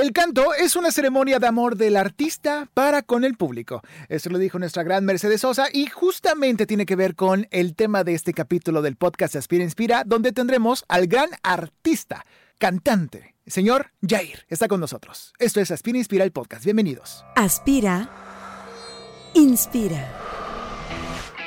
El canto es una ceremonia de amor del artista para con el público. Eso lo dijo nuestra gran Mercedes Sosa y justamente tiene que ver con el tema de este capítulo del podcast Aspira Inspira, donde tendremos al gran artista, cantante, señor Jair. Está con nosotros. Esto es Aspira Inspira el podcast. Bienvenidos. Aspira. Inspira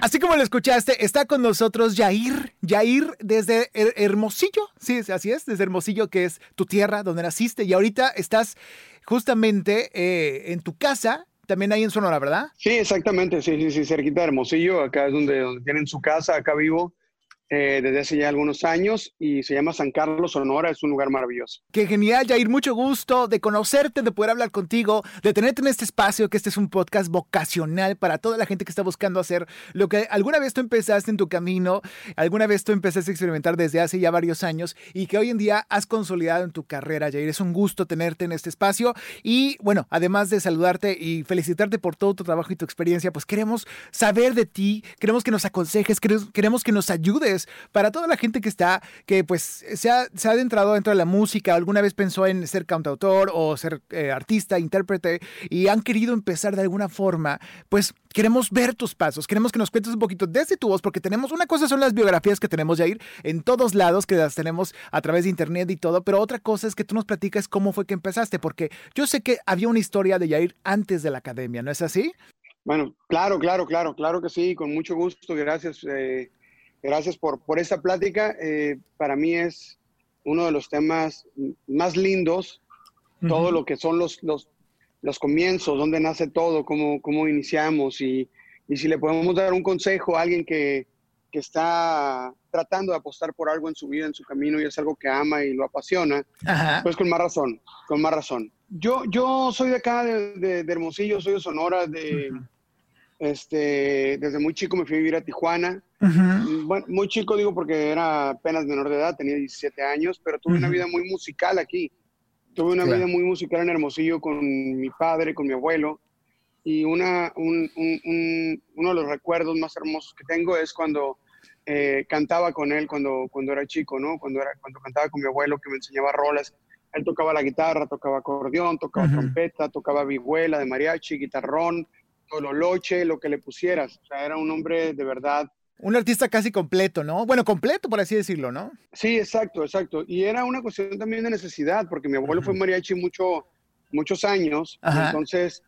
Así como lo escuchaste, está con nosotros Yair. Yair desde Hermosillo. Sí, así es, desde Hermosillo, que es tu tierra, donde naciste. Y ahorita estás justamente eh, en tu casa, también ahí en Sonora, ¿verdad? Sí, exactamente. Sí, sí, sí, cerquita de Hermosillo. Acá es donde, donde tienen su casa, acá vivo. Eh, desde hace ya algunos años y se llama San Carlos Sonora, es un lugar maravilloso. Qué genial, Jair, mucho gusto de conocerte, de poder hablar contigo, de tenerte en este espacio, que este es un podcast vocacional para toda la gente que está buscando hacer lo que alguna vez tú empezaste en tu camino, alguna vez tú empezaste a experimentar desde hace ya varios años y que hoy en día has consolidado en tu carrera, Jair. Es un gusto tenerte en este espacio y bueno, además de saludarte y felicitarte por todo tu trabajo y tu experiencia, pues queremos saber de ti, queremos que nos aconsejes, queremos que nos ayudes para toda la gente que está, que pues se ha, se ha adentrado dentro de la música, alguna vez pensó en ser cantautor o ser eh, artista, intérprete, y han querido empezar de alguna forma, pues queremos ver tus pasos, queremos que nos cuentes un poquito desde tu voz, porque tenemos, una cosa son las biografías que tenemos ya ir en todos lados, que las tenemos a través de internet y todo, pero otra cosa es que tú nos platicas cómo fue que empezaste, porque yo sé que había una historia de Yair antes de la academia, ¿no es así? Bueno, claro, claro, claro, claro que sí, con mucho gusto, gracias. Eh, Gracias por, por esta plática. Eh, para mí es uno de los temas más lindos, todo lo que son los, los, los comienzos, dónde nace todo, cómo, cómo iniciamos y, y, si le podemos dar un consejo a alguien que, que, está tratando de apostar por algo en su vida, en su camino y es algo que ama y lo apasiona, pues con más razón, con más razón. Yo, yo soy de acá, de, de, Hermosillo, soy de Sonora, de, este, desde muy chico me fui a vivir a Tijuana. Bueno, muy chico digo porque era apenas menor de edad, tenía 17 años, pero tuve una vida muy musical aquí. Tuve una vida muy musical en Hermosillo con mi padre, con mi abuelo. Y una, un, un, uno de los recuerdos más hermosos que tengo es cuando eh, cantaba con él cuando, cuando era chico, ¿no? Cuando, era, cuando cantaba con mi abuelo que me enseñaba rolas. Él tocaba la guitarra, tocaba acordeón, tocaba trompeta, tocaba vihuela de mariachi, guitarrón, Tololoche, lo que le pusieras. O sea, era un hombre de verdad. Un artista casi completo, ¿no? Bueno, completo, por así decirlo, ¿no? Sí, exacto, exacto. Y era una cuestión también de necesidad, porque mi abuelo fue mariachi mucho, muchos años, entonces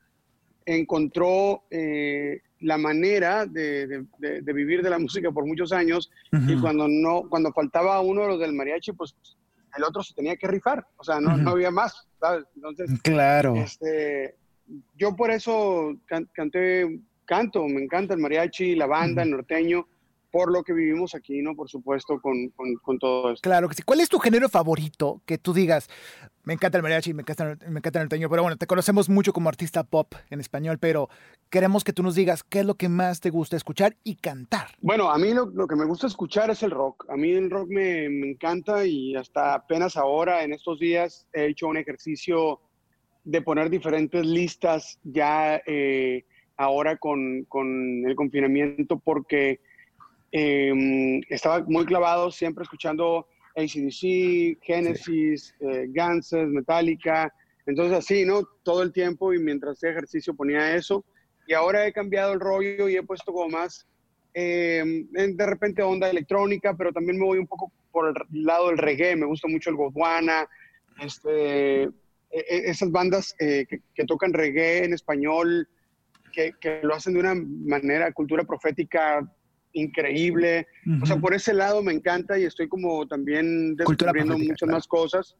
encontró eh, la manera de, vivir de la música por muchos años y cuando no, cuando faltaba uno de los del mariachi, pues el otro se tenía que rifar, o sea, no, no había más, ¿sabes? Entonces, claro. Este, yo por eso canté, canto, me encanta el mariachi, la banda, el norteño, por lo que vivimos aquí, ¿no? Por supuesto, con, con, todo esto. Claro que sí. ¿Cuál es tu género favorito que tú digas, me encanta el mariachi, me encanta, me encanta el norteño, pero bueno, te conocemos mucho como artista pop en español, pero queremos que tú nos digas qué es lo que más te gusta escuchar y cantar. Bueno, a mí lo, lo que me gusta escuchar es el rock. A mí el rock me, me encanta y hasta apenas ahora, en estos días, he hecho un ejercicio de poner diferentes listas ya eh, ahora con, con, el confinamiento porque em, estaba muy clavado siempre escuchando ACDC, Genesis, eh, Guns, Metallica, entonces así, ¿no? Todo el tiempo y mientras hacía ejercicio ponía eso. Y ahora he cambiado el rollo y he puesto como más em, de repente onda electrónica, pero también me voy un poco por el lado del reggae, me gusta mucho el Godwana, este, e, e, esas bandas eh, que, tocan reggae en español, que, lo hacen de una manera, cultura profética increíble. O sea, por ese lado me encanta y estoy como también descubriendo muchas más cosas.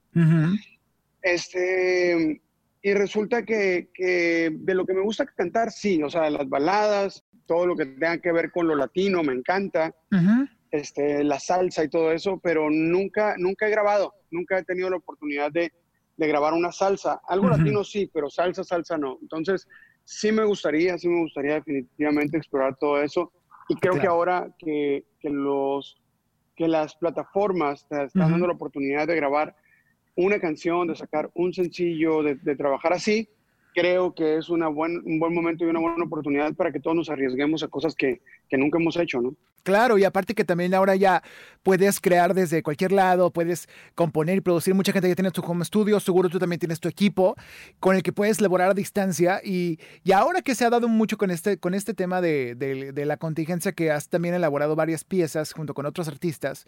Este, y resulta que, de lo que me gusta cantar, sí, o sea, las baladas, todo lo que tenga que ver con lo latino, me encanta. este, la salsa y todo eso, pero nunca, nunca he grabado, nunca he tenido la oportunidad de, grabar una salsa. Algo latino sí, pero salsa, salsa no. Entonces, sí me gustaría, sí me gustaría definitivamente explorar todo eso. Y creo que ahora que, que, los, que las plataformas te están dando la oportunidad de grabar una canción, de sacar un sencillo, de, de trabajar así, creo que es una buen, un buen momento y una buena oportunidad para que todos nos arriesguemos a cosas que, que nunca hemos hecho, ¿no? Claro, y aparte que también ahora ya puedes crear desde cualquier lado, puedes componer y producir. Mucha gente ya tiene tu home studio, seguro tú también tienes tu equipo con el que puedes elaborar a distancia. Y, y ahora que se ha dado mucho con este, con este tema de, de, de, la contingencia, que has también elaborado varias piezas junto con otros artistas,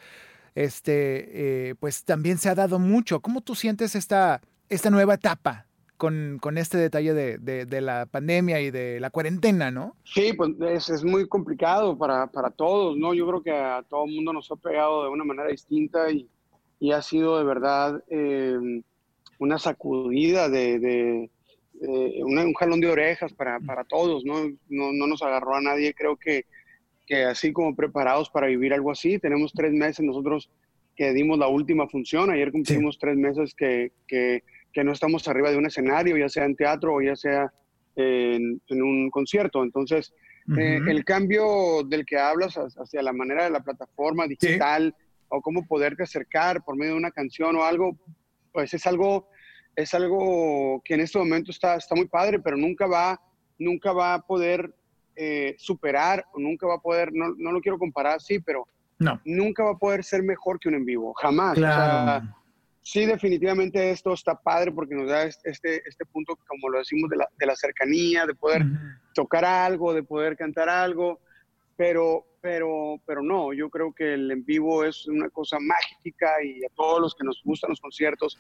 este, eh, pues también se ha dado mucho. ¿Cómo tú sientes esta, esta nueva etapa con, con este detalle de, de, de, la pandemia y de la cuarentena, ¿no? Sí, pues es, es muy complicado para, para, todos, ¿no? Yo creo que a todo el mundo nos ha pegado de una manera distinta y, y ha sido de verdad eh, una sacudida de, de una, un jalón de orejas para, para todos, ¿no? ¿no? ¿no? nos agarró a nadie, creo que, que así como preparados para vivir algo así. Tenemos tres meses nosotros que dimos la última función, ayer cumplimos sí. tres meses que... que que no estamos arriba de un escenario, ya sea en teatro o ya sea en, en un concierto. Entonces, uh -huh. eh, el cambio del que hablas hacia la manera de la plataforma digital sí. o cómo poderte acercar por medio de una canción o algo, pues es algo, es algo que en este momento está, está muy padre, pero nunca va, nunca va a poder eh, superar o nunca va a poder, no, no lo quiero comparar sí, pero no. nunca va a poder ser mejor que un en vivo, jamás. Claro. O sea, sí, definitivamente esto está padre porque nos da este, este punto, como lo decimos, de la, de la cercanía, de poder uh -huh. tocar algo, de poder cantar algo, pero, pero, pero no, yo creo que el en vivo es una cosa mágica y a todos los que nos gustan los conciertos,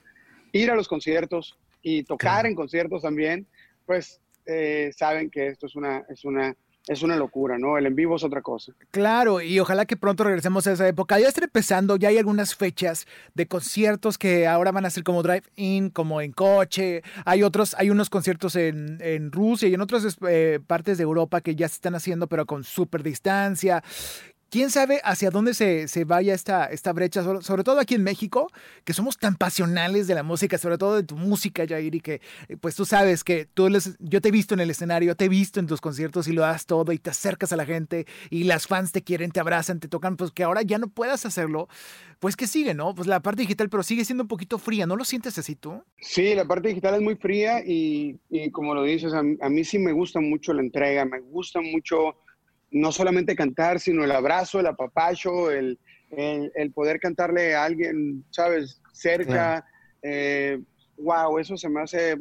ir a los conciertos y tocar claro. en conciertos también, pues eh, saben que esto es una, es una es una locura, ¿no? El en vivo es otra cosa. Claro, y ojalá que pronto regresemos a esa época. Ya está empezando, ya hay algunas fechas de conciertos que ahora van a ser como drive-in, como en coche. Hay otros, hay unos conciertos en, en Rusia y en otras eh, partes de Europa que ya se están haciendo, pero con súper distancia quién sabe hacia dónde se, se vaya esta, esta brecha, sobre, todo aquí en México, que somos tan pasionales de la música, sobre todo de tu música, Jair, y que pues tú sabes que tú les, yo te he visto en el escenario, te he visto en tus conciertos y lo das todo y te acercas a la gente y las fans te quieren, te abrazan, te tocan, pues que ahora ya no puedas hacerlo, pues que sigue, ¿no? Pues la parte digital, pero sigue siendo un poquito fría, ¿no lo sientes así tú? Sí, la parte digital es muy fría y, como lo dices, a mí sí me gusta mucho la entrega, me gusta mucho no solamente cantar, sino el abrazo, el apapacho, el, el, el poder cantarle a alguien, ¿sabes? Cerca. Eh, wow, eso se me hace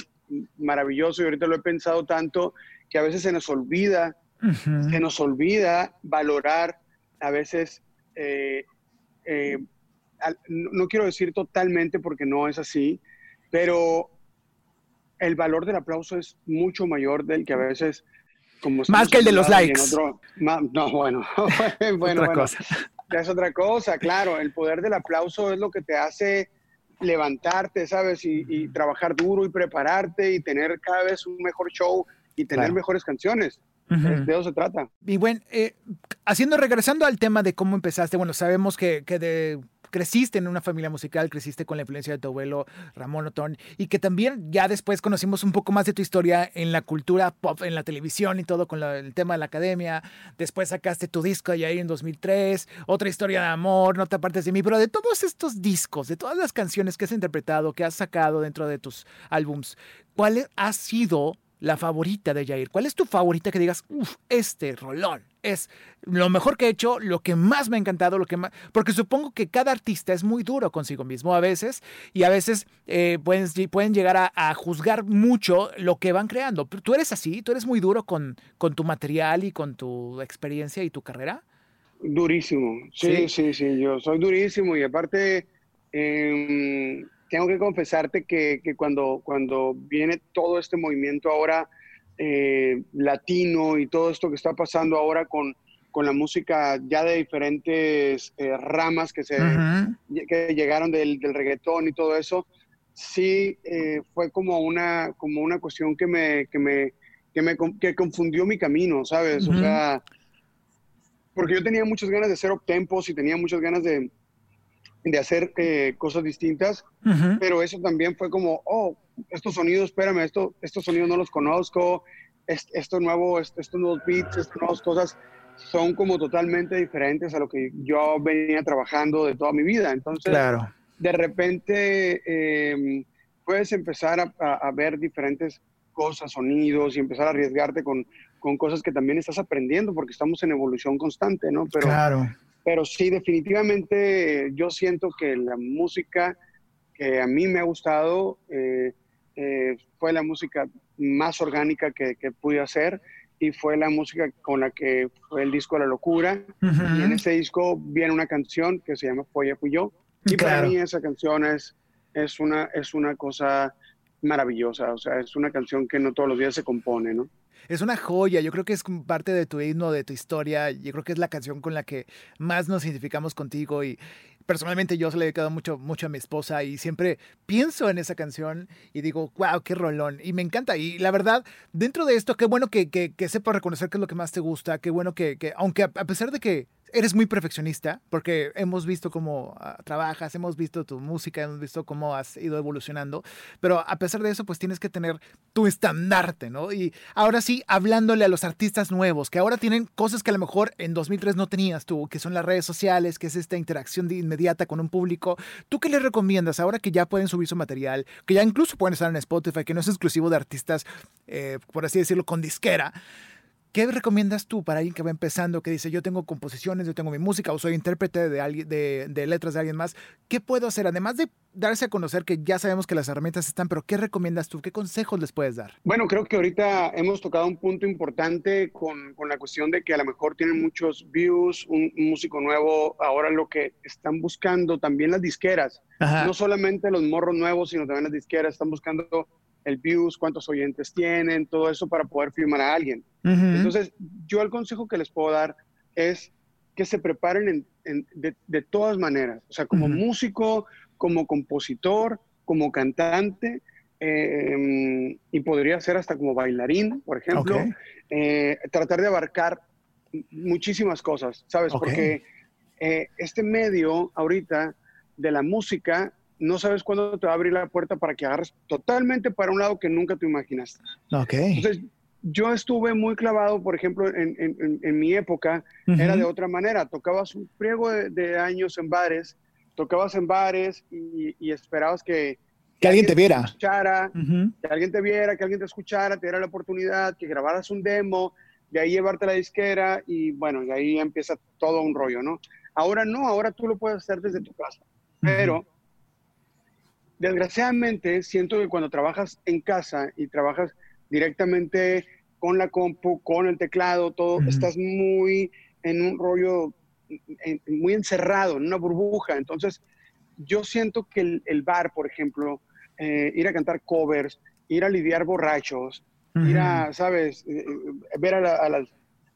maravilloso y ahorita lo he pensado tanto que a veces se nos olvida, uh -huh. se nos olvida valorar a veces, eh, eh, no, no quiero decir totalmente porque no es así, pero el valor del aplauso es mucho mayor del que a veces como más que el de los likes. Otro, más, no, bueno, bueno, otra bueno, cosa. es otra cosa, claro. El poder del aplauso es lo que te hace levantarte, ¿sabes? Y, y trabajar duro y prepararte y tener cada vez un mejor show y tener claro. mejores canciones. Uh -huh. De eso se trata. Y bueno, eh, haciendo, regresando al tema de cómo empezaste, bueno, sabemos que, que de creciste en una familia musical, creciste con la influencia de tu abuelo Ramón Otón y que también ya después conocimos un poco más de tu historia en la cultura pop, en la televisión y todo con el tema de la academia. Después sacaste tu disco ya ahí en 2003, otra historia de amor, no te apartes de mí, pero de todos estos discos, de todas las canciones que has interpretado, que has sacado dentro de tus álbums, ¿cuál ha sido la favorita de Jair? ¿Cuál es tu favorita que digas, uff, este rolón es lo mejor que he hecho, lo que más me ha encantado, lo que más... Porque supongo que cada artista es muy duro consigo mismo a veces y a veces eh, pueden, pueden llegar a, a, juzgar mucho lo que van creando. ¿Tú eres así? ¿Tú eres muy duro con, con tu material y con tu experiencia y tu carrera? Durísimo, sí, sí, sí, sí. yo soy durísimo y aparte... Eh, tengo que confesarte que, que, cuando, cuando viene todo este movimiento ahora eh, latino y todo esto que está pasando ahora con, con la música ya de diferentes eh, ramas que, se, uh -huh. que llegaron del, del, reggaetón y todo eso, sí eh, fue como una, como una cuestión que me, que me, que me que confundió mi camino, ¿sabes? Uh -huh. O sea, porque yo tenía muchas ganas de hacer optempos y tenía muchas ganas de, de hacer eh, cosas distintas, pero eso también fue como, oh, estos sonidos, espérame, esto, estos sonidos no los conozco, esto nuevo, estos nuevos beats, estas nuevas cosas son como totalmente diferentes a lo que yo venía trabajando de toda mi vida. Entonces, claro. de repente em, puedes empezar a, ver diferentes cosas, sonidos y empezar a arriesgarte con, con, cosas que también estás aprendiendo porque estamos en evolución constante, ¿no? Pero, claro. Pero sí, definitivamente yo siento que la música que a mí me ha gustado eh, eh, fue la música más orgánica que, que pude hacer y fue la música con la que fue el disco La Locura. Y en ese disco viene una canción que se llama Folla Fui Yo. Y para mí esa canción es, es, una, es una cosa maravillosa, o sea, es una canción que no todos los días se compone, ¿no? Es una joya, yo creo que es parte de tu himno, de tu historia, yo creo que es la canción con la que más nos identificamos contigo y, personalmente yo se le he dedicado mucho, mucho a mi esposa y siempre pienso en esa canción y digo, wow, qué rolón. Y me encanta. Y la verdad, dentro de esto, qué bueno que, que, que sepa reconocer qué es lo que más te gusta, qué bueno que, que aunque a pesar de que eres muy perfeccionista porque hemos visto cómo ah, trabajas, hemos visto tu música, hemos visto cómo has ido evolucionando, pero a pesar de eso, pues tienes que tener tu estandarte, ¿no? Y ahora sí, hablándole a los artistas nuevos, que ahora tienen cosas que a lo mejor en 2003 no tenías tú, que son las redes sociales, que es esta interacción inmediata con un público, ¿tú qué les recomiendas ahora que ya pueden subir su material, que ya incluso pueden estar en Spotify, que no es exclusivo de artistas, eh, por así decirlo, con disquera? ¿Qué recomiendas tú para alguien que va empezando, que dice, yo tengo composiciones, yo tengo mi música o soy intérprete de, de, de, letras de alguien más? ¿Qué puedo hacer? Además de darse a conocer que ya sabemos que las herramientas están, pero ¿qué recomiendas tú? ¿Qué consejos les puedes dar? Bueno, creo que ahorita hemos tocado un punto importante con, con la cuestión de que a lo mejor tienen muchos views, un, músico nuevo, ahora lo que están buscando también las disqueras, no solamente los morros nuevos, sino también las disqueras están buscando el views, cuántos oyentes tienen, todo eso para poder firmar a alguien. Entonces, yo el consejo que les puedo dar es que se preparen de, todas maneras, o sea, como músico, como compositor, como cantante, em, y podría ser hasta como bailarín, por ejemplo, eh, tratar de abarcar muchísimas cosas, ¿sabes? Porque eh, este medio ahorita de la música no sabes cuándo te va a abrir la puerta para que agarres totalmente para un lado que nunca te imaginaste. Ok. Entonces, yo estuve muy clavado, por ejemplo, en, mi época, era de otra manera. Tocabas un friego de, años en bares, tocabas en bares y, esperabas que, que, alguien te viera. Escuchara, Que alguien te viera, que alguien te escuchara, te diera la oportunidad, que grabaras un demo, de ahí llevarte la disquera y bueno, de ahí empieza todo un rollo, ¿no? Ahora no, ahora tú lo puedes hacer desde tu casa. Pero desgraciadamente siento que cuando trabajas en casa y trabajas directamente con la compu, con el teclado, todo, estás muy en un rollo, muy encerrado, en una burbuja. Entonces, yo siento que el, bar, por ejemplo, eh, ir a cantar covers, ir a lidiar borrachos, ir a, ¿sabes? Eh, eh, ver a, las,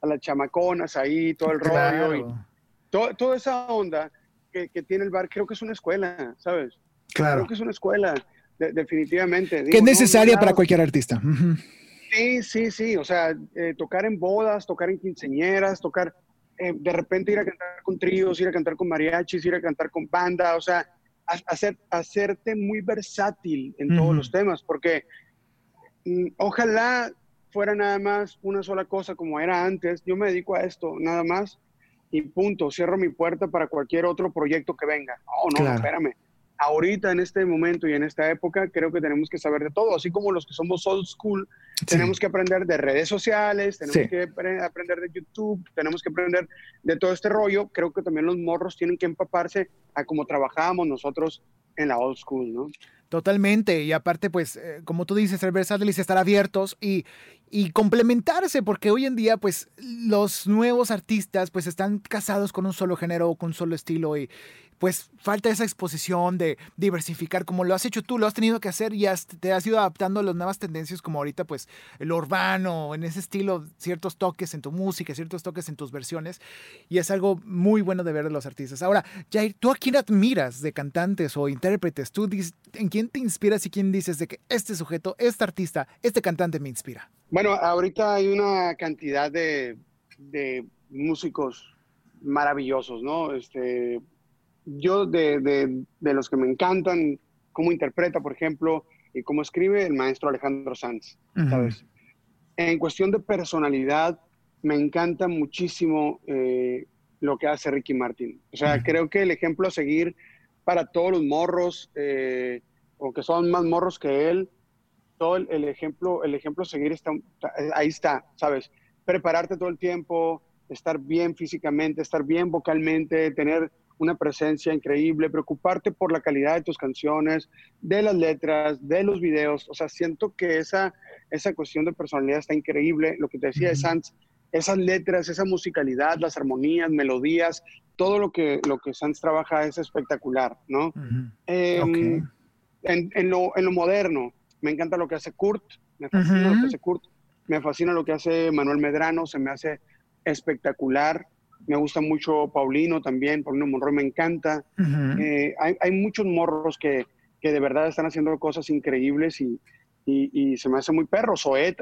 a, las, chamaconas ahí, todo el rollo, y toda esa onda que, que tiene el bar, creo que es una escuela, ¿sabes? Claro. Creo que es una escuela, definitivamente. que es necesaria para cualquier artista. Sí, sí, sí. O sea, eh, tocar en bodas, tocar en quinceñeras, tocar, eh, de repente ir a cantar con tríos, ir a cantar con mariachis, ir a cantar con banda, o sea, hacer, hacerte muy versátil en todos los temas, porque mm, ojalá fuera nada más una sola cosa como era antes. Yo me dedico a esto, nada más, y punto. Cierro mi puerta para cualquier otro proyecto que venga. No, no, espérame ahorita en este momento y en esta época creo que tenemos que saber de todo, así como los que somos old school, tenemos que aprender de redes sociales, tenemos que aprender de YouTube, tenemos que aprender de todo este rollo, creo que también los morros tienen que empaparse a cómo trabajábamos nosotros en la old school, ¿no? Totalmente, y aparte, pues, eh, como tú dices, ser versátiles, estar abiertos y, y complementarse, porque hoy en día, pues, los nuevos artistas, pues, están casados con un solo género o con un solo estilo y, pues falta esa exposición de diversificar como lo has hecho tú, lo has tenido que hacer y te has ido adaptando a las nuevas tendencias como ahorita pues el urbano, en ese estilo, ciertos toques en tu música, ciertos toques en tus versiones y es algo muy bueno de ver de los artistas. Ahora, Jair, ¿tú a quién admiras de cantantes o intérpretes? ¿Tú en quién te inspiras y quién dices de que este sujeto, este artista, este cantante me inspira? Bueno, ahorita hay una cantidad de, de músicos maravillosos, ¿no? Este, yo de, de, de, los que me encantan, cómo interpreta, por ejemplo, y cómo escribe el maestro Alejandro Sanz, ¿sabes? En cuestión de personalidad, me encanta muchísimo eh, lo que hace Ricky Martin. O sea, creo que el ejemplo a seguir para todos los morros, eh, o que son más morros que él, todo el, ejemplo, el ejemplo a seguir está, ahí está, ¿sabes? Prepararte todo el tiempo, estar bien físicamente, estar bien vocalmente, tener una presencia increíble, preocuparte por la calidad de tus canciones, de las letras, de los videos. O sea, siento que esa, esa cuestión de personalidad está increíble. Lo que te decía de Sanz, esas letras, esa musicalidad, las armonías, melodías, todo lo que, lo que Sanz trabaja es espectacular, ¿no? Em, en, lo, en, lo, moderno, me encanta lo que hace Kurt, me fascina lo que hace Kurt, me fascina lo que hace Manuel Medrano, se me hace espectacular. Me gusta mucho Paulino también, Paulino Monroy me encanta. Eh, hay, hay, muchos morros que, que, de verdad están haciendo cosas increíbles y, y, se me hace muy perro. Zoet,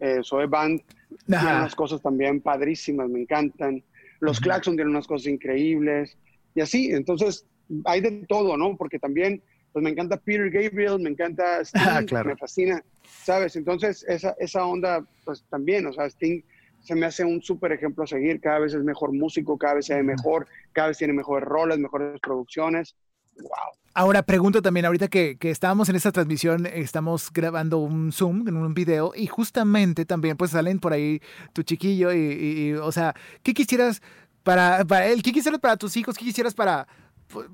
eh, Band tiene unas cosas también padrísimas, me encantan. Los Claxon tienen unas cosas increíbles. Y así, entonces hay de todo, ¿no? Porque también, pues me encanta Peter Gabriel, me encanta Sting, me fascina, ¿sabes? Entonces esa, esa onda, pues también, o sea, Sting se me hace un súper ejemplo a seguir. Cada vez es mejor músico, cada vez se ve mejor, cada vez tiene mejores roles, mejores producciones. ¡Wow! Ahora pregunto también, ahorita que, que, estábamos en esta transmisión, estamos grabando un Zoom en un video y justamente también pues salen por ahí tu chiquillo y, o sea, ¿qué quisieras para, para él? ¿Qué quisieras para tus hijos? ¿Qué quisieras para,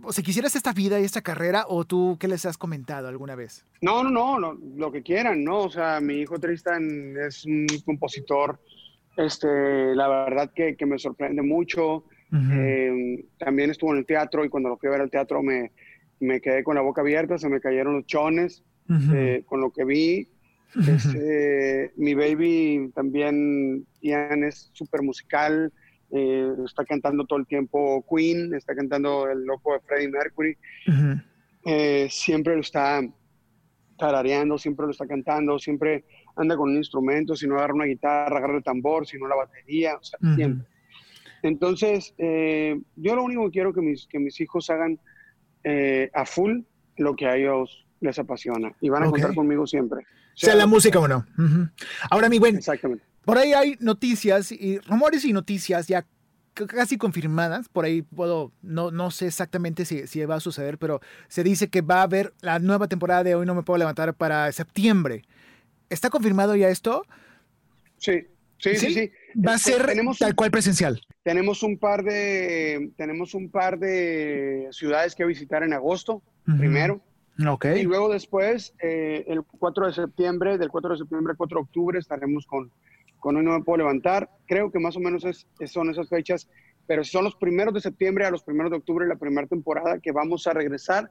o sea, quisieras esta vida y esta carrera o tú qué les has comentado alguna vez? No, no, no, lo, que quieran, ¿no? O sea, mi hijo Tristan es un compositor este, la verdad que, que me sorprende mucho. Eh, también estuvo en el teatro y cuando lo fui a ver al teatro me, me quedé con la boca abierta, se me cayeron los chones eh, con lo que vi. Este, mi baby también, Ian, es súper musical, eh, está cantando todo el tiempo Queen, está cantando el loco de Freddie Mercury, siempre lo está tarareando, siempre lo está cantando, siempre anda con un instrumento, si no agarra una guitarra, agarra el tambor, si no la batería, o sea, siempre. Entonces, eh, yo lo único que quiero que mis, que mis hijos hagan eh, a full lo que a ellos les apasiona y van a contar conmigo siempre. Sea, la música o no. Ahora, mi buen, Exactamente. Por ahí hay noticias y rumores y noticias ya casi confirmadas, por ahí puedo, no, no sé exactamente si, si va a suceder, pero se dice que va a haber la nueva temporada de Hoy No Me Puedo Levantar para septiembre. ¿Está confirmado ya esto? Sí, sí, sí, sí. Va a ser tenemos, tal cual presencial. Tenemos un par de, tenemos un par de ciudades que visitar en agosto, primero. Okay. Y luego después, eh, el 4 de septiembre, del 4 de septiembre al 4 de octubre, estaremos con, con Hoy No Me Puedo Levantar. Creo que más o menos es, son esas fechas, pero son los primeros de septiembre a los primeros de octubre, la primera temporada, que vamos a regresar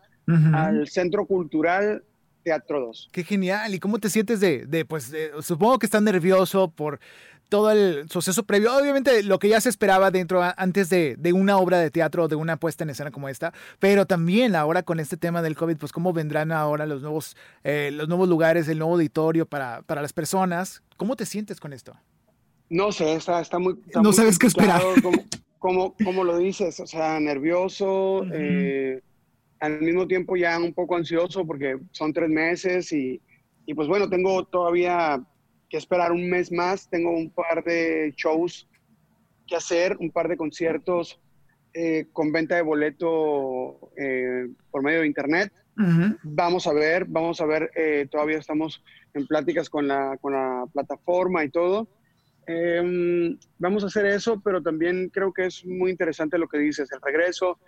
al Centro Cultural Teatro 2. Qué genial. ¿Y cómo te sientes de, de pues, supongo que estás nervioso por todo el suceso previo? Obviamente lo que ya se esperaba dentro, antes de, de, una obra de teatro, de una puesta en escena como esta, pero también ahora con este tema del COVID, pues cómo vendrán ahora los nuevos, eh, los nuevos lugares, el nuevo auditorio para, para las personas. ¿Cómo te sientes con esto? No sé, está, está muy... no sabes qué esperar. Como, como, lo dices, o sea, nervioso al mismo tiempo ya un poco ansioso porque son tres meses y, y, pues bueno, tengo todavía que esperar un mes más, tengo un par de shows que hacer, un par de conciertos eh, con venta de boleto eh, por medio de internet. Vamos a ver, vamos a ver, eh, todavía estamos en pláticas con la, con la plataforma y todo. Em, vamos a hacer eso, pero también creo que es muy interesante lo que dices, el regreso,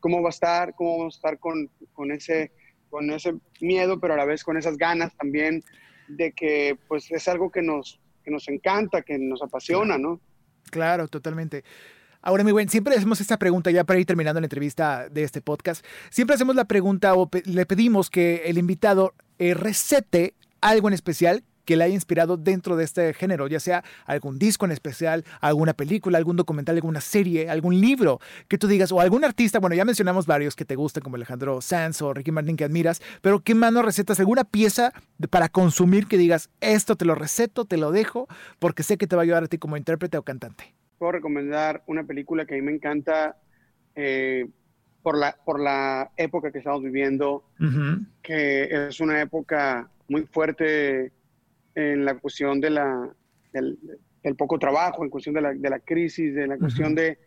cómo va a estar, cómo vamos a estar con, con, ese, con ese miedo, pero a la vez con esas ganas también de que pues es algo que nos, que nos encanta, que nos apasiona, ¿no? Claro, totalmente. Ahora, mi buen, siempre hacemos esta pregunta ya para ir terminando la entrevista de este podcast. Siempre hacemos la pregunta o le pedimos que el invitado eh, recete algo en especial que le haya inspirado dentro de este género, ya sea algún disco en especial, alguna película, algún documental, alguna serie, algún libro que tú digas, o algún artista, bueno, ya mencionamos varios que te gustan, como Alejandro Sanz o Ricky Martin que admiras, pero ¿qué mano recetas? ¿Alguna pieza para consumir que digas, esto te lo receto, te lo dejo, porque sé que te va a ayudar a ti como intérprete o cantante? Puedo recomendar una película que a mí me encanta, eh, por la, por la época que estamos viviendo, que es una época muy fuerte en la cuestión de la, del, poco trabajo, en cuestión de la, de la crisis, de la cuestión de,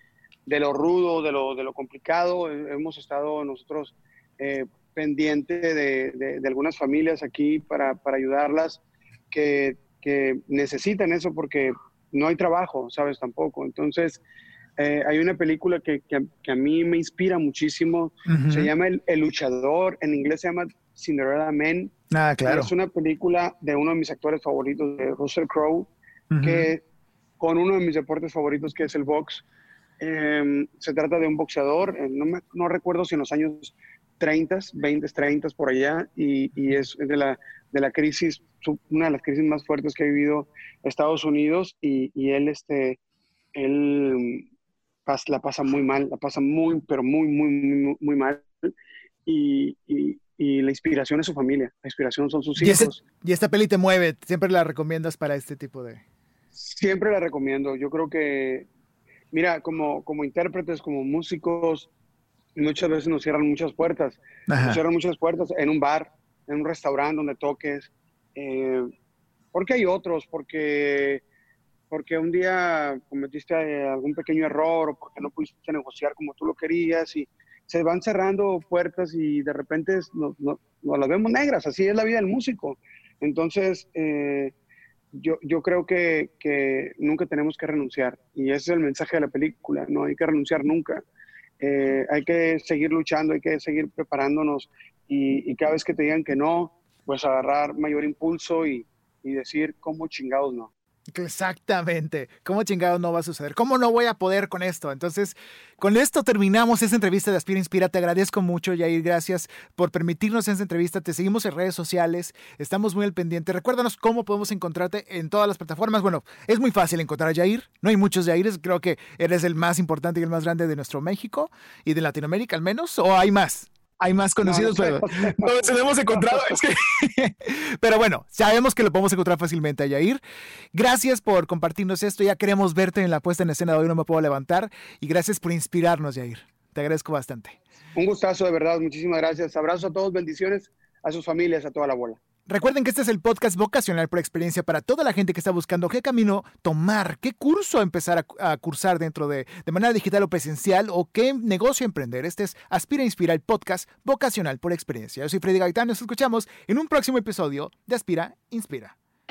de, lo rudo, de lo, de lo complicado. Hemos estado nosotros eh, pendientes de, de, algunas familias aquí para, para ayudarlas que, que necesitan eso porque no hay trabajo, ¿sabes? Tampoco. Entonces, eh, hay una película que, que, a mí me inspira muchísimo, se llama el, Luchador, en inglés se llama Cinderella Man. Ah, claro. Es una película de uno de mis actores favoritos, de Russell Crowe, que con uno de mis deportes favoritos, que es el box. Em, se trata de un boxeador, eh, no, me, no, recuerdo si en los años 30, 20, 30 por allá, y, y es de la, de la crisis, una de las crisis más fuertes que ha vivido Estados Unidos, y, y él, este, él la pasa muy mal, la pasa muy, pero muy, muy, muy, mal. Y, y, la inspiración es su familia, la inspiración son sus hijos. y esta peli te mueve, ¿siempre la recomiendas para este tipo de...? Siempre la recomiendo, yo creo que, mira, como, como intérpretes, como músicos, muchas veces nos cierran muchas puertas, nos cierran muchas puertas en un bar, en un restaurante donde toques, eh, porque hay otros, porque porque un día cometiste eh, algún pequeño error o porque no pudiste negociar como tú lo querías y se van cerrando puertas y de repente nos, las vemos negras, así es la vida del músico. Entonces, eh, yo, yo, creo que, que, nunca tenemos que renunciar y ese es el mensaje de la película, no hay que renunciar nunca. Eh, hay que seguir luchando, hay que seguir preparándonos y, y, cada vez que te digan que no, pues agarrar mayor impulso y, y decir cómo chingados no. Exactamente. ¿Cómo chingado no va a suceder? ¿Cómo no voy a poder con esto? Entonces, con esto terminamos esta entrevista de Aspira Inspira. Te agradezco mucho, Yair. Gracias por permitirnos esta entrevista. Te seguimos en redes sociales. Estamos muy al pendiente. Recuérdanos cómo podemos encontrarte en todas las plataformas. Bueno, es muy fácil encontrar a Yair. No hay muchos Yaires. Creo que eres el más importante y el más grande de nuestro México y de Latinoamérica al menos. ¿O hay más? Hay más conocidos, pero no nos hemos encontrado. pero bueno, sabemos que lo podemos encontrar fácilmente a Yair. Gracias por compartirnos esto. Ya queremos verte en la puesta en escena de hoy, no me puedo levantar. Y gracias por inspirarnos, Yair. Te agradezco bastante. Un gustazo, de verdad. Muchísimas gracias. Abrazo a todos, bendiciones a sus familias, a toda la bola. Recuerden que este es el podcast vocacional por experiencia para toda la gente que está buscando qué camino tomar, qué curso empezar a, cursar dentro de, de manera digital o presencial o qué negocio emprender. Este es Aspira Inspira, el podcast vocacional por experiencia. Yo soy Freddy Gaitán, nos escuchamos en un próximo episodio de Aspira Inspira.